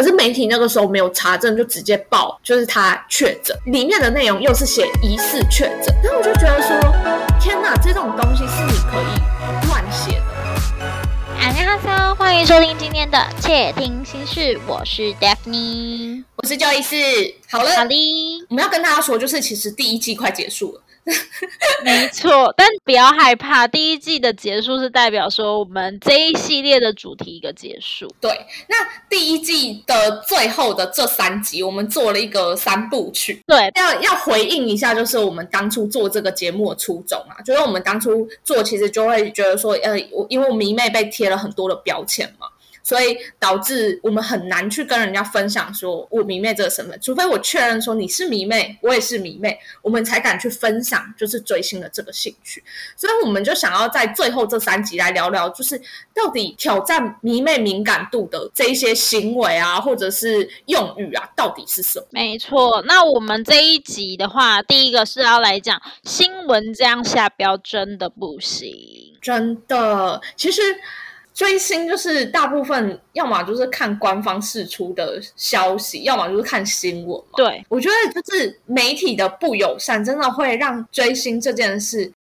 可是媒体那个时候没有查证，就直接报就是他确诊，里面的内容又是写疑似确诊，然后我就觉得说，天哪，这种东西是你可以乱写的。安妮哈桑，欢迎收听今天的《窃听心事》，我是 Daphne，我是焦医师。好了，好的，我们要跟大家说，就是其实第一季快结束了。没错，但不要害怕，第一季的结束是代表说我们这一系列的主题一个结束。对，那第一季的最后的这三集，我们做了一个三部曲。对，要要回应一下，就是我们当初做这个节目的初衷啊，就是我们当初做，其实就会觉得说，呃，我因为我迷妹被贴了很多的标签嘛。所以导致我们很难去跟人家分享说我迷妹这个身份，除非我确认说你是迷妹，我也是迷妹，我们才敢去分享就是追星的这个兴趣。所以我们就想要在最后这三集来聊聊，就是到底挑战迷妹敏感度的这一些行为啊，或者是用语啊，到底是什么？没错。那我们这一集的话，第一个是要来讲新闻这样下标真的不行，真的，其实。追星就是大部分，要么就是看官方释出的消息，要么就是看新闻。对，我觉得就是媒体的不友善，真的会让追星这件事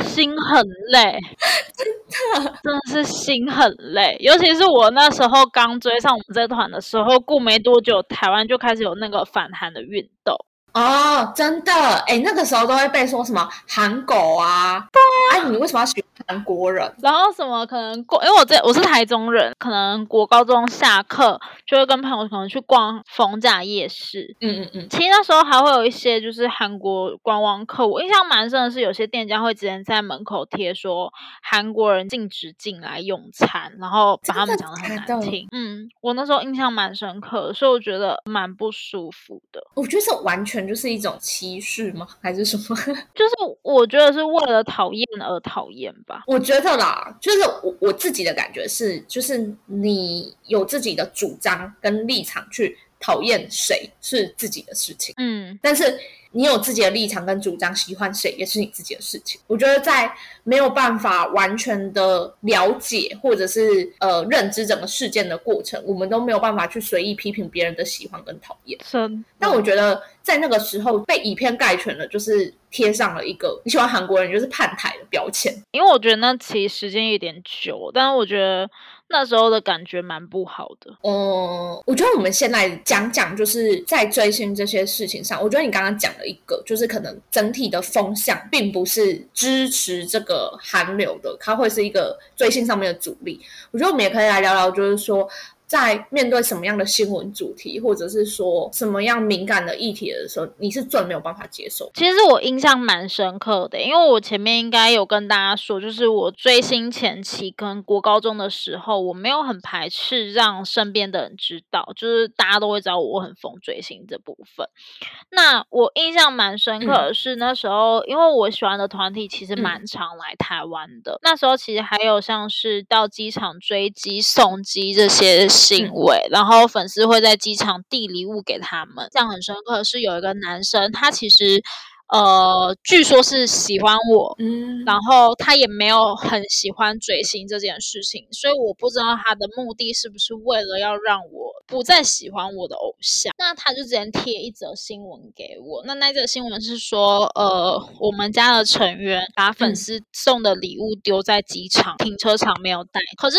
心很累，真的真的是心很累。尤其是我那时候刚追上我们这团的时候，过没多久，台湾就开始有那个反韩的运动。哦，真的，哎，那个时候都会被说什么韩狗啊，哎，你为什么要喜欢韩国人？然后什么可能过，因为我在我是台中人，可能国高中下课就会跟朋友可能去逛逢甲夜市，嗯嗯嗯。其实那时候还会有一些就是韩国观光客，我印象蛮深的是有些店家会直接在门口贴说韩国人禁止进来用餐，然后把他们讲的很难听。嗯，我那时候印象蛮深刻，所以我觉得蛮不舒服的。我觉得是完全。就是一种歧视吗？还是什么？就是我觉得是为了讨厌而讨厌吧。我觉得啦，就是我我自己的感觉是，就是你有自己的主张跟立场去讨厌谁是自己的事情。嗯，但是。你有自己的立场跟主张，喜欢谁也是你自己的事情。我觉得在没有办法完全的了解或者是呃认知整个事件的过程，我们都没有办法去随意批评别人的喜欢跟讨厌。是。但我觉得在那个时候被以偏概全了，就是贴上了一个你喜欢韩国人就是叛台的标签。因为我觉得那其实时间有点久，但是我觉得。那时候的感觉蛮不好的。哦，我觉得我们先来讲讲，就是在追星这些事情上，我觉得你刚刚讲了一个，就是可能整体的风向并不是支持这个韩流的，它会是一个追星上面的阻力。我觉得我们也可以来聊聊，就是说。在面对什么样的新闻主题，或者是说什么样敏感的议题的时候，你是最没有办法接受。其实我印象蛮深刻的，因为我前面应该有跟大家说，就是我追星前期跟国高中的时候，我没有很排斥让身边的人知道，就是大家都会知道我很疯追星这部分。那我印象蛮深刻的是那时候，因为我喜欢的团体其实蛮常来台湾的，那时候其实还有像是到机场追机、送机这些。行为，然后粉丝会在机场递礼物给他们，这样很深刻。是有一个男生，他其实。呃，据说是喜欢我，嗯，然后他也没有很喜欢追星这件事情，所以我不知道他的目的是不是为了要让我不再喜欢我的偶像。那他就直接贴一则新闻给我，那那则新闻是说，呃，我们家的成员把粉丝送的礼物丢在机场停车场没有带，可是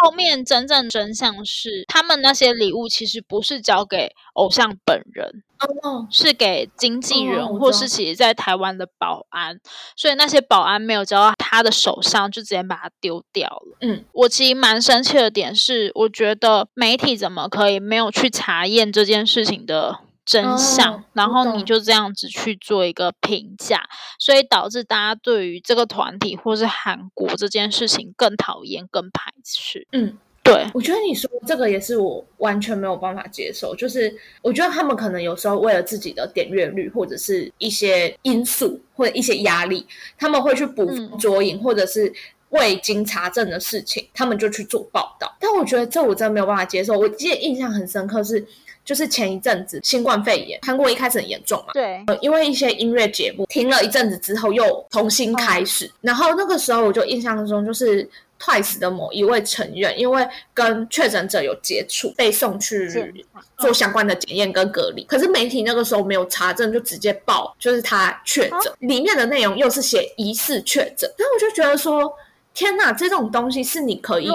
后面真正真相是，他们那些礼物其实不是交给偶像本人。哦，是给经纪人，或是其实在台湾的保安，所以那些保安没有交到他的手上，就直接把它丢掉了。嗯，我其实蛮生气的点是，我觉得媒体怎么可以没有去查验这件事情的真相，然后你就这样子去做一个评价，所以导致大家对于这个团体或是韩国这件事情更讨厌、更排斥。嗯。对，我觉得你说这个也是我完全没有办法接受。就是我觉得他们可能有时候为了自己的点阅率，或者是一些因素或者一些压力，他们会去捕捉影，或者是未经查证的事情，他们就去做报道。但我觉得这我真的没有办法接受。我记得印象很深刻是。就是前一阵子新冠肺炎，韩国一开始很严重嘛，对，因为一些音乐节目停了一阵子之后又重新开始，然后那个时候我就印象中就是 Twice 的某一位成员，因为跟确诊者有接触，被送去做相关的检验跟隔离。可是媒体那个时候没有查证，就直接报就是他确诊，里面的内容又是写疑似确诊，然后我就觉得说。天呐，这种东西是你可以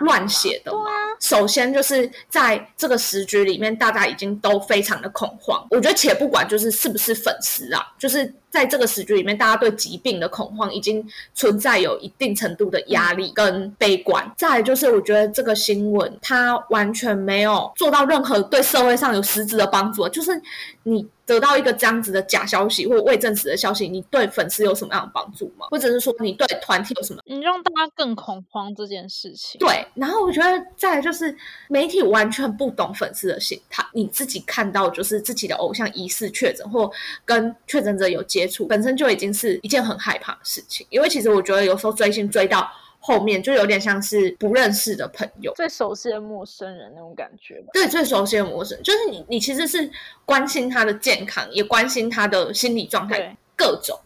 乱写的吗？首先就是在这个时局里面，大家已经都非常的恐慌。我觉得，且不管就是是不是粉丝啊，就是在这个时局里面，大家对疾病的恐慌已经存在有一定程度的压力跟悲观。再就是，我觉得这个新闻它完全没有做到任何对社会上有实质的帮助，就是你。得到一个这样子的假消息或未证实的消息，你对粉丝有什么样的帮助吗？或者是说你对团体有什么？你让大家更恐慌这件事情。对，然后我觉得再就是媒体完全不懂粉丝的心态。你自己看到就是自己的偶像疑似确诊或跟确诊者有接触，本身就已经是一件很害怕的事情。因为其实我觉得有时候追星追到。后面就有点像是不认识的朋友，最熟悉的陌生人那种感觉吧。对，最熟悉的陌生人，就是你，你其实是关心他的健康，也关心他的心理状态，各种。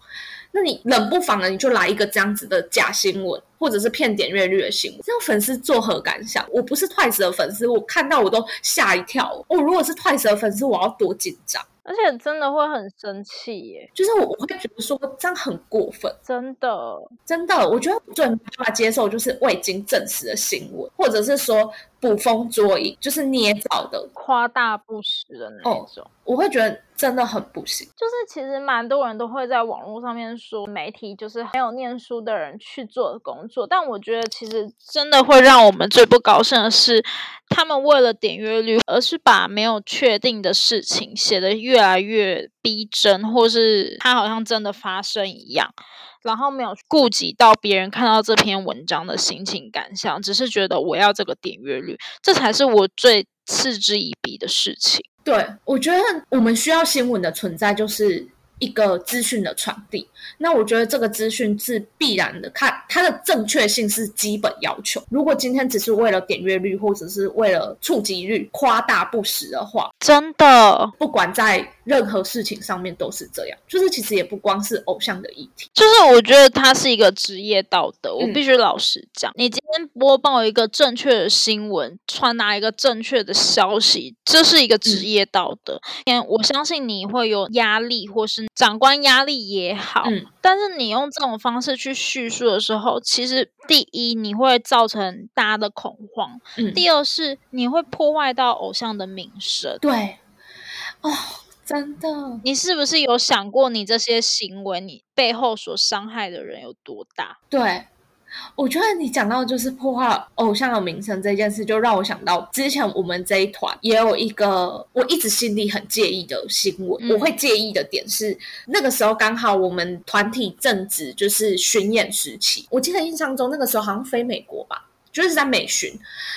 那你冷不防的，你就来一个这样子的假新闻，或者是骗点阅率的新闻，这样粉丝作何感想？我不是 Twice 的粉丝，我看到我都吓一跳。我如果是 Twice 的粉丝，我要多紧张。而且真的会很生气耶，就是我会觉得说这样很过分，真的真的，我觉得最没办法接受就是未经证实的新闻，或者是说捕风捉影，就是捏造的、夸大不实的那种，我会觉得真的很不行。就是其实蛮多人都会在网络上面说媒体就是没有念书的人去做的工作，但我觉得其实真的会让我们最不高兴的是，他们为了点阅率，而是把没有确定的事情写的越。越来越逼真，或是它好像真的发生一样，然后没有顾及到别人看到这篇文章的心情感想，只是觉得我要这个点阅率，这才是我最嗤之以鼻的事情。对，我觉得我们需要新闻的存在，就是一个资讯的传递。那我觉得这个资讯是必然的，它它的正确性是基本要求。如果今天只是为了点阅率，或者是为了触及率夸大不实的话，真的不管在任何事情上面都是这样。就是其实也不光是偶像的议题，就是我觉得它是一个职业道德。我必须老实讲，你今天播报一个正确的新闻，传达一个正确的消息，这是一个职业道德。嗯，我相信你会有压力，或是长官压力也好。但是你用这种方式去叙述的时候，其实第一你会造成大家的恐慌，嗯第二是你会破坏到偶像的名声。对，哦，真的，你是不是有想过你这些行为，你背后所伤害的人有多大？对。我觉得你讲到就是破坏偶像的名声这件事，就让我想到之前我们这一团也有一个我一直心里很介意的新闻。我会介意的点是，那个时候刚好我们团体正值就是巡演时期，我记得印象中那个时候好像飞美国吧。就是在美巡，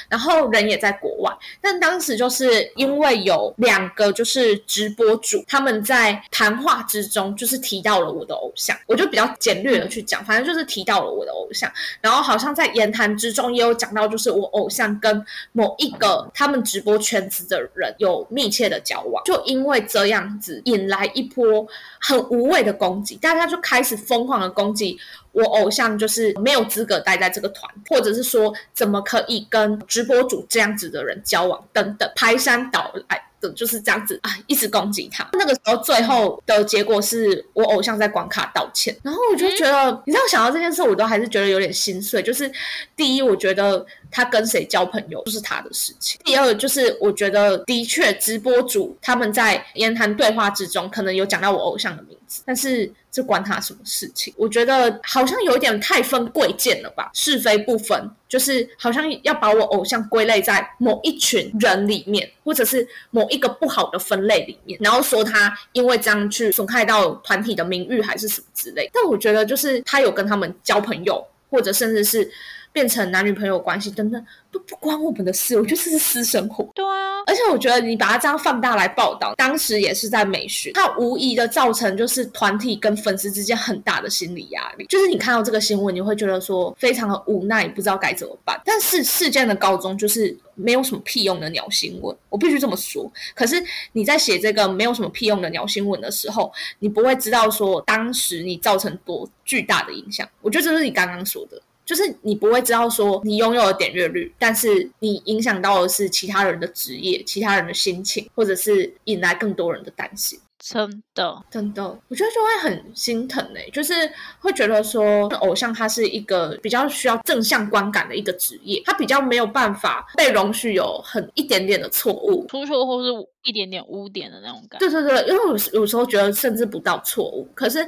然后人也在国外，但当时就是因为有两个就是直播主，他们在谈话之中就是提到了我的偶像，我就比较简略的去讲，反正就是提到了我的偶像，然后好像在言谈之中也有讲到，就是我偶像跟某一个他们直播圈子的人有密切的交往，就因为这样子引来一波很无谓的攻击，大家就开始疯狂的攻击。我偶像就是没有资格待在这个团，或者是说怎么可以跟直播主这样子的人交往等等，排山倒海的就是这样子啊，一直攻击他。那个时候最后的结果是我偶像在关卡道歉，然后我就觉得，你知道想到这件事，我都还是觉得有点心碎。就是第一，我觉得他跟谁交朋友就是他的事情；第二，就是我觉得的确直播主他们在言谈对话之中，可能有讲到我偶像的名字，但是。这关他什么事情？我觉得好像有点太分贵贱了吧，是非不分，就是好像要把我偶像归类在某一群人里面，或者是某一个不好的分类里面，然后说他因为这样去损害到团体的名誉还是什么之类。但我觉得就是他有跟他们交朋友，或者甚至是。变成男女朋友关系等等都不关我们的事，我觉得这是私生活。对啊，而且我觉得你把它这样放大来报道，当时也是在美学，它无疑的造成就是团体跟粉丝之间很大的心理压力。就是你看到这个新闻，你会觉得说非常的无奈，不知道该怎么办。但是事件的告终就是没有什么屁用的鸟新闻，我必须这么说。可是你在写这个没有什么屁用的鸟新闻的时候，你不会知道说当时你造成多巨大的影响。我觉得这是你刚刚说的。就是你不会知道说你拥有了点阅率，但是你影响到的是其他人的职业、其他人的心情，或者是引来更多人的担心。真的，真的，我觉得就会很心疼哎，就是会觉得说，偶像他是一个比较需要正向观感的一个职业，他比较没有办法被容许有很一点点的错误、出错或是一点点污点的那种感。对对对，因为有有时候觉得甚至不到错误，可是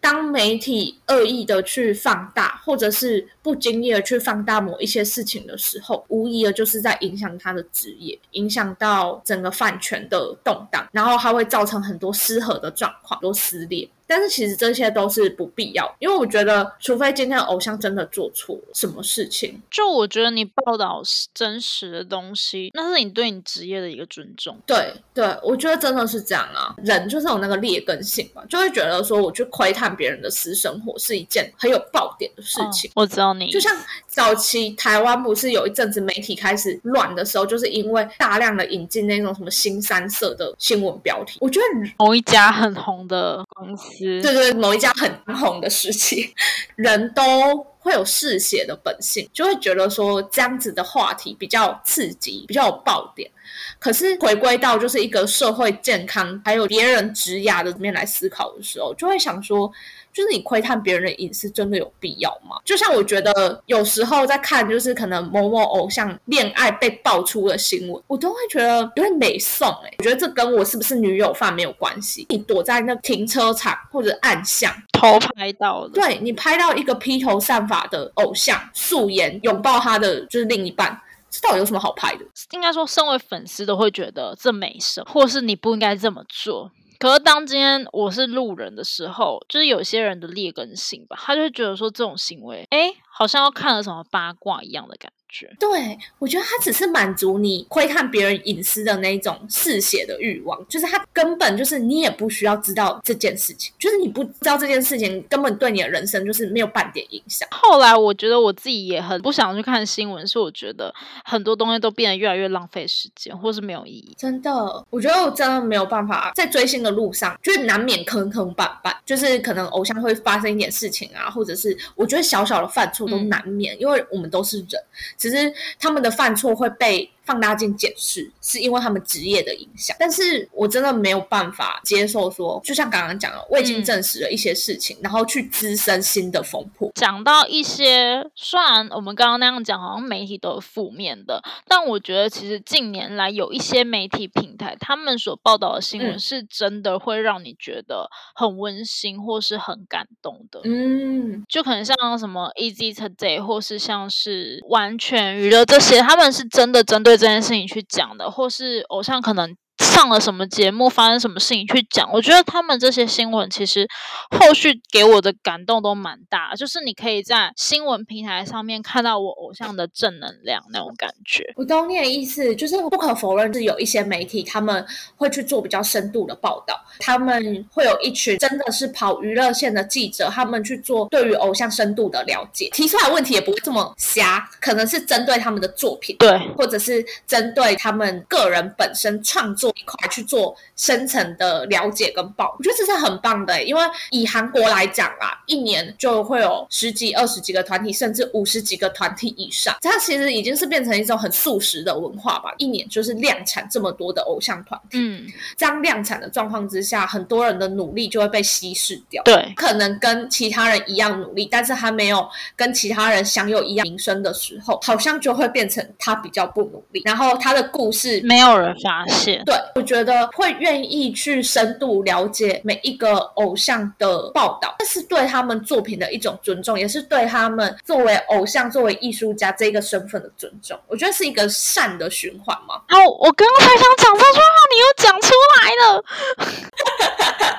当媒体恶意的去放大，或者是不经意的去放大某一些事情的时候，无疑的就是在影响他的职业，影响到整个饭圈的动荡，然后它会造成很多。失和的状况，都撕裂。但是其实这些都是不必要，因为我觉得，除非今天偶像真的做错什么事情，就我觉得你报道真实的东西，那是你对你职业的一个尊重。对对，我觉得真的是这样啊，人就是有那个劣根性嘛，就会觉得说我去窥探别人的私生活是一件很有爆点的事情。我知道你，就像早期台湾不是有一阵子媒体开始乱的时候，就是因为大量的引进那种什么新三色的新闻标题，我觉得某一家很红的公司。对对，某一家很红的时期，人都会有嗜血的本性，就会觉得说这样子的话题比较刺激，比较有爆点。可是回归到就是一个社会健康，还有别人职涯的面来思考的时候，就会想说。就是你窥探别人的隐私，真的有必要吗？就像我觉得有时候在看，就是可能某某偶像恋爱被爆出的新闻，我都会觉得有点美送哎。我觉得这跟我是不是女友犯没有关系。你躲在那停车场或者暗巷偷拍到的，对你拍到一个披头散发的偶像素颜拥抱他的就是另一半，这到底有什么好拍的？应该说，身为粉丝都会觉得这没什么，或是你不应该这么做。可是当今天我是路人的时候，就是有些人的劣根性吧，他就会觉得说这种行为，哎，好像要看了什么八卦一样的感觉。对，我觉得他只是满足你窥探别人隐私的那种嗜血的欲望，就是他根本就是你也不需要知道这件事情，就是你不知道这件事情根本对你的人生就是没有半点影响。后来我觉得我自己也很不想去看新闻，是我觉得很多东西都变得越来越浪费时间，或是没有意义。真的，我觉得我真的没有办法在追星的路上，就是难免坑坑绊绊，就是可能偶像会发生一点事情啊，或者是我觉得小小的犯错都难免，因为我们都是人。只是他们的犯错会被。放大镜检视，是因为他们职业的影响，但是我真的没有办法接受说，就像刚刚讲的，未经证实的一些事情，然后去滋生新的风波。讲到一些，虽然我们刚刚那样讲，好像媒体都有负面的，但我觉得其实近年来有一些媒体平台，他们所报道的新闻是真的会让你觉得很温馨或是很感动的。嗯，就可能像什么 Easy Today，或是像是完全娱乐这些，他们是真的针对。这件事情去讲的，或是偶像可能。上了什么节目，发生什么事情去讲？我觉得他们这些新闻其实后续给我的感动都蛮大，就是你可以在新闻平台上面看到我偶像的正能量那种感觉。我懂你的意思，就是不可否认是有一些媒体他们会去做比较深度的报道，他们会有一群真的是跑娱乐线的记者，他们去做对于偶像深度的了解，提出来问题也不会这么瞎，可能是针对他们的作品，对，或者是针对他们个人本身创作。一块去做深层的了解跟报，我觉得这是很棒的。因为以韩国来讲啊，一年就会有十几、二十几个团体，甚至五十几个团体以上。它其实已经是变成一种很速食的文化吧。一年就是量产这么多的偶像团体。嗯，这样量产的状况之下，很多人的努力就会被稀释掉。对，可能跟其他人一样努力，但是他没有跟其他人享有一样名声的时候，好像就会变成他比较不努力，然后他的故事没有人发现。对。我觉得会愿意去深度了解每一个偶像的报道，这是对他们作品的一种尊重，也是对他们作为偶像、作为艺术家这个身份的尊重。我觉得是一个善的循环嘛。哦，我刚刚才想讲这句话，你又讲出来了。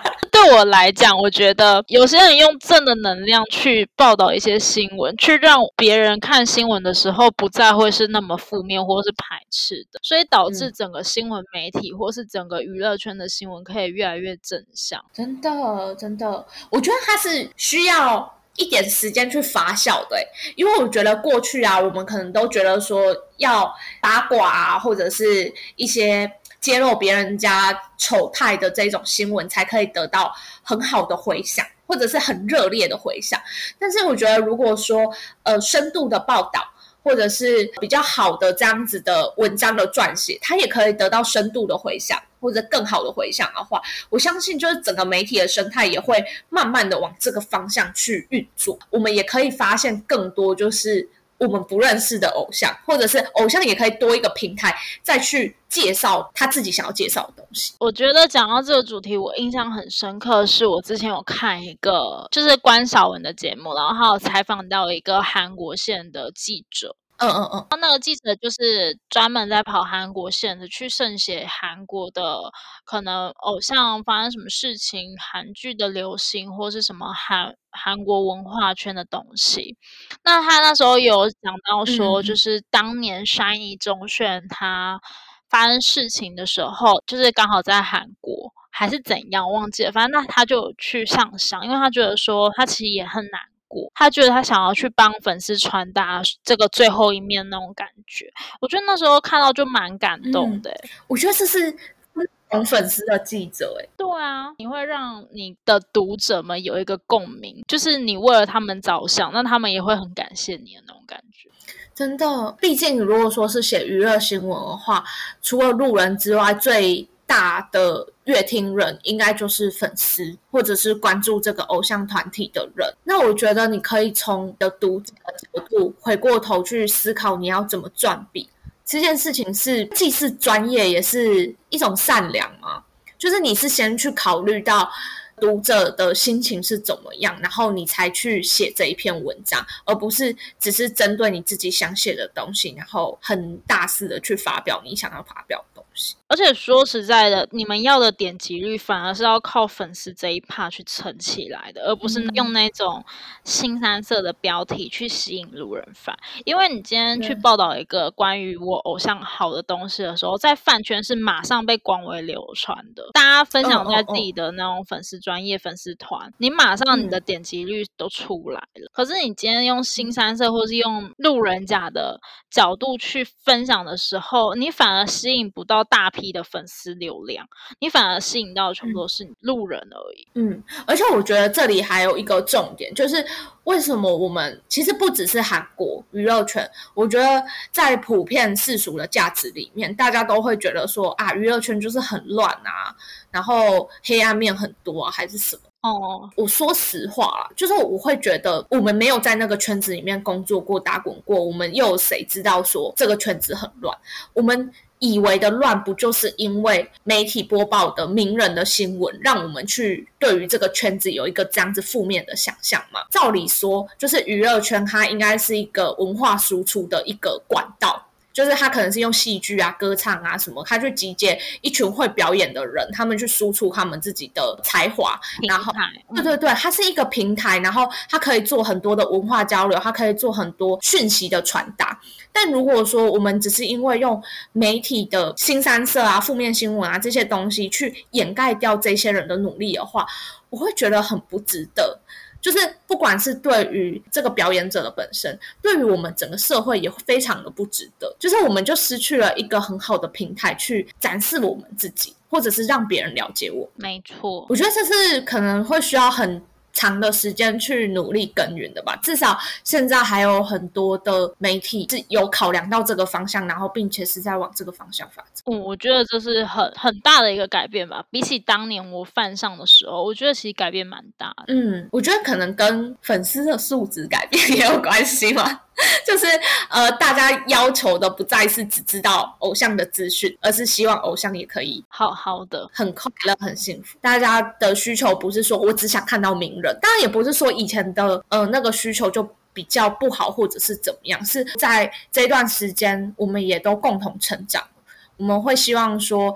对我来讲，我觉得有些人用正的能量去报道一些新闻，去让别人看新闻的时候不再会是那么负面或是排斥的，所以导致整个新闻媒体或是整个娱乐圈的新闻可以越来越正向。真的，真的，我觉得它是需要一点时间去发酵的，因为我觉得过去啊，我们可能都觉得说要八卦啊，或者是一些。揭露别人家丑态的这种新闻，才可以得到很好的回响。或者是很热烈的回响。但是我觉得，如果说呃深度的报道，或者是比较好的这样子的文章的撰写，它也可以得到深度的回响，或者更好的回响的话，我相信就是整个媒体的生态也会慢慢的往这个方向去运作。我们也可以发现更多就是。我们不认识的偶像，或者是偶像，也可以多一个平台，再去介绍他自己想要介绍的东西。我觉得讲到这个主题，我印象很深刻，是我之前有看一个就是关晓雯的节目，然后还有采访到一个韩国线的记者。嗯嗯嗯，那个记者就是专门在跑韩国线的，去盛写韩国的可能偶像发生什么事情、韩剧的流行或是什么韩韩国文化圈的东西。那他那时候有讲到说，就是当年山一中炫他发生事情的时候，就是刚好在韩国还是怎样，忘记了。反正那他就去上香，因为他觉得说他其实也很难。过，他觉得他想要去帮粉丝传达这个最后一面那种感觉，我觉得那时候看到就蛮感动的。我觉得这是懂粉丝的记者，哎，对啊，你会让你的读者们有一个共鸣，就是你为了他们着想，那他们也会很感谢你的那种感觉。真的，毕竟如果说是写娱乐新闻的话，除了路人之外，最大的乐听人应该就是粉丝，或者是关注这个偶像团体的人。那我觉得你可以从的读者的角度回过头去思考，你要怎么赚笔这件事情是既是专业，也是一种善良嘛。就是你是先去考虑到读者的心情是怎么样，然后你才去写这一篇文章，而不是只是针对你自己想写的东西，然后很大肆的去发表你想要发表。而且说实在的，你们要的点击率反而是要靠粉丝这一 part 去撑起来的，而不是用那种新三色的标题去吸引路人粉。因为你今天去报道一个关于我偶像好的东西的时候，在饭圈是马上被广为流传的，大家分享在自己的那种粉丝专业粉丝团，你马上你的点击率都出来了。可是你今天用新三色或是用路人甲的角度去分享的时候，你反而吸引不到。大批的粉丝流量，你反而吸引到的全部都是路人而已。嗯，而且我觉得这里还有一个重点，就是为什么我们其实不只是韩国娱乐圈，我觉得在普遍世俗的价值里面，大家都会觉得说啊，娱乐圈就是很乱啊，然后黑暗面很多，还是什么？哦，我说实话啦，就是我会觉得我们没有在那个圈子里面工作过、打滚过，我们又有谁知道说这个圈子很乱？我们。以为的乱，不就是因为媒体播报的名人的新闻，让我们去对于这个圈子有一个这样子负面的想象吗？照理说，就是娱乐圈它应该是一个文化输出的一个管道。就是他可能是用戏剧啊、歌唱啊什么，他去集结一群会表演的人，他们去输出他们自己的才华，然后对对对，它是一个平台，然后它可以做很多的文化交流，它可以做很多讯息的传达。但如果说我们只是因为用媒体的新三色啊、负面新闻啊这些东西去掩盖掉这些人的努力的话，我会觉得很不值得。就是不管是对于这个表演者的本身，对于我们整个社会也非常的不值得。就是我们就失去了一个很好的平台去展示我们自己，或者是让别人了解我。没错，我觉得这是可能会需要很。长的时间去努力耕耘的吧，至少现在还有很多的媒体是有考量到这个方向，然后并且是在往这个方向发展。嗯，我觉得这是很很大的一个改变吧，比起当年我犯上的时候，我觉得其实改变蛮大的。嗯，我觉得可能跟粉丝的素质改变 也有关系嘛。就是呃，大家要求的不再是只知道偶像的资讯，而是希望偶像也可以好好的、很快乐、很幸福。大家的需求不是说我只想看到名人，当然也不是说以前的呃那个需求就比较不好，或者是怎么样。是在这段时间，我们也都共同成长，我们会希望说。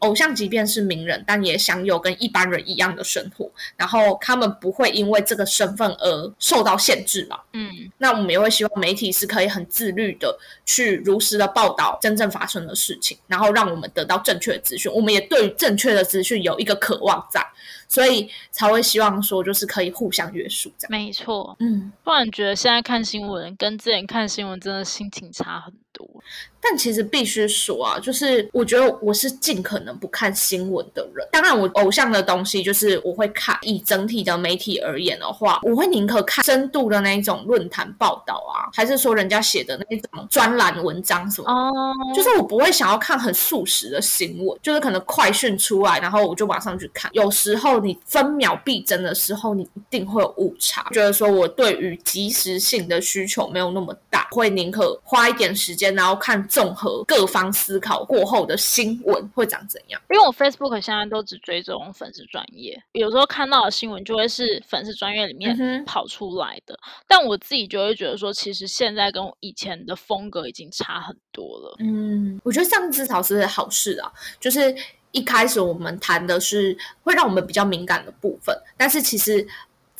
偶像即便是名人，但也享有跟一般人一样的生活，然后他们不会因为这个身份而受到限制嘛？嗯，那我们也会希望媒体是可以很自律的去如实的报道真正发生的事情，然后让我们得到正确的资讯。我们也对正确的资讯有一个渴望在，所以才会希望说就是可以互相约束这样。没错，嗯，不然觉得现在看新闻跟之前看新闻真的心情差很多。但其实必须说啊，就是我觉得我是尽可能不看新闻的人。当然，我偶像的东西就是我会看。以整体的媒体而言的话，我会宁可看深度的那一种论坛报道啊，还是说人家写的那种专栏文章什么？哦，就是我不会想要看很速食的新闻，就是可能快讯出来，然后我就马上去看。有时候你分秒必争的时候，你一定会有误差。觉得说我对于及时性的需求没有那么大，会宁可花一点时间，然后看。综合各方思考过后的新闻会长怎样？因为我 Facebook 现在都只追踪粉丝专业，有时候看到的新闻就会是粉丝专业里面跑出来的。但我自己就会觉得说，其实现在跟以前的风格已经差很多了。嗯，我觉得这样至少是好事啊。就是一开始我们谈的是会让我们比较敏感的部分，但是其实。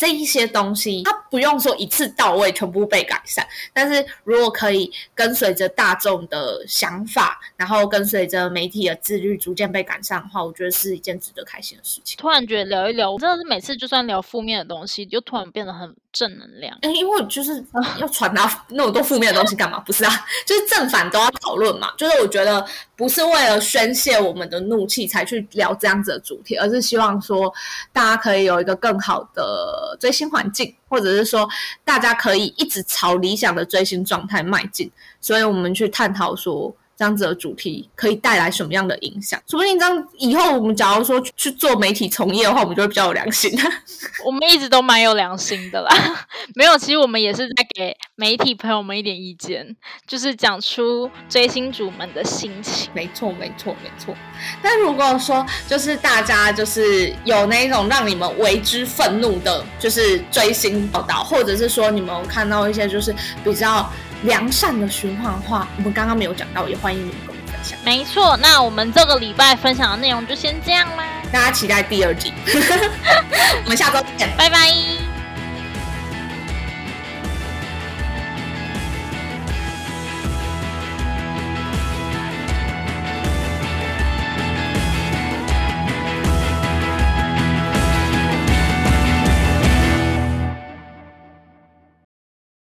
这一些东西，它不用说一次到位全部被改善，但是如果可以跟随着大众的想法，然后跟随着媒体的自律逐渐被改善的话，我觉得是一件值得开心的事情。突然觉得聊一聊，我真的是每次就算聊负面的东西，就突然变得很正能量。因为就是要传达那么多负面的东西干嘛？不是啊，就是正反都要讨论嘛。就是我觉得不是为了宣泄我们的怒气才去聊这样子的主题，而是希望说大家可以有一个更好的。追星环境，或者是说大家可以一直朝理想的追星状态迈进，所以我们去探讨说。这样子的主题可以带来什么样的影响？说不定这样以后我们假如说去做媒体从业的话，我们就会比较有良心。我们一直都蛮有良心的啦，没有，其实我们也是在给媒体朋友们一点意见，就是讲出追星族们的心情。没错，没错，没错。那如果说就是大家就是有那种让你们为之愤怒的，就是追星报道，或者是说你们看到一些就是比较。良善的循环话，我们刚刚没有讲到，也欢迎你们跟我们分享。没错，那我们这个礼拜分享的内容就先这样啦，大家期待第二季，我们下周见，拜拜。